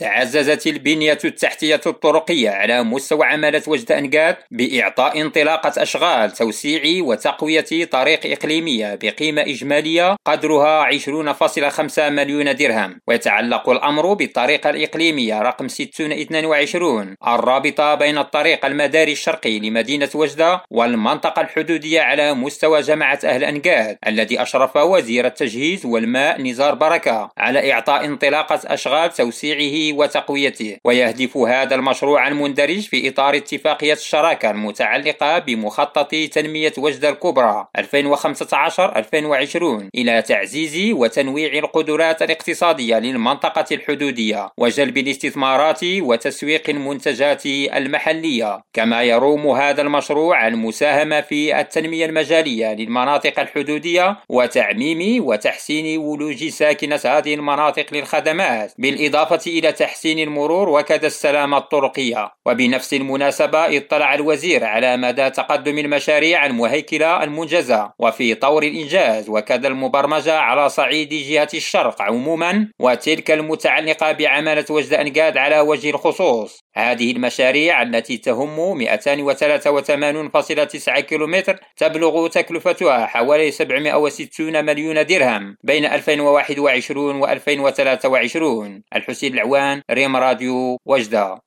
تعززت البنية التحتية الطرقية على مستوى عمالة وجد أنقاد بإعطاء انطلاقة أشغال توسيع وتقوية طريق إقليمية بقيمة إجمالية قدرها 20.5 مليون درهم. ويتعلق الأمر بالطريقة الإقليمية رقم 622 الرابطة بين الطريق المداري الشرقي لمدينة وجدة والمنطقة الحدودية على مستوى جماعة أهل أنقاد الذي أشرف وزير التجهيز والماء نزار بركة على إعطاء انطلاقة أشغال توسيعه وتقويته ويهدف هذا المشروع المندرج في إطار اتفاقية الشراكة المتعلقة بمخطط تنمية وجدة الكبرى 2015-2020 إلى تعزيز وتنويع القدرات الاقتصادية للمنطقة الحدودية وجلب الاستثمارات وتسويق المنتجات المحلية. كما يروم هذا المشروع المساهمة في التنمية المجالية للمناطق الحدودية وتعميم وتحسين ولوج ساكنة هذه المناطق للخدمات بالإضافة إلى تحسين المرور وكذا السلامة الطرقية. وبنفس المناسبة اطلع الوزير على مدى تقدم المشاريع المهيكلة المنجزة. وفي طور الإنجاز وكذا المبرمجة على صعيد جهة الشرق عموما. وتلك المتعلقة بعمالة وجد أنقاد على وجه الخصوص. هذه المشاريع التي تهم 283.9 كيلومتر تبلغ تكلفتها حوالي 760 مليون درهم بين 2021 و 2023 الحسين العوان ريم راديو وجدة.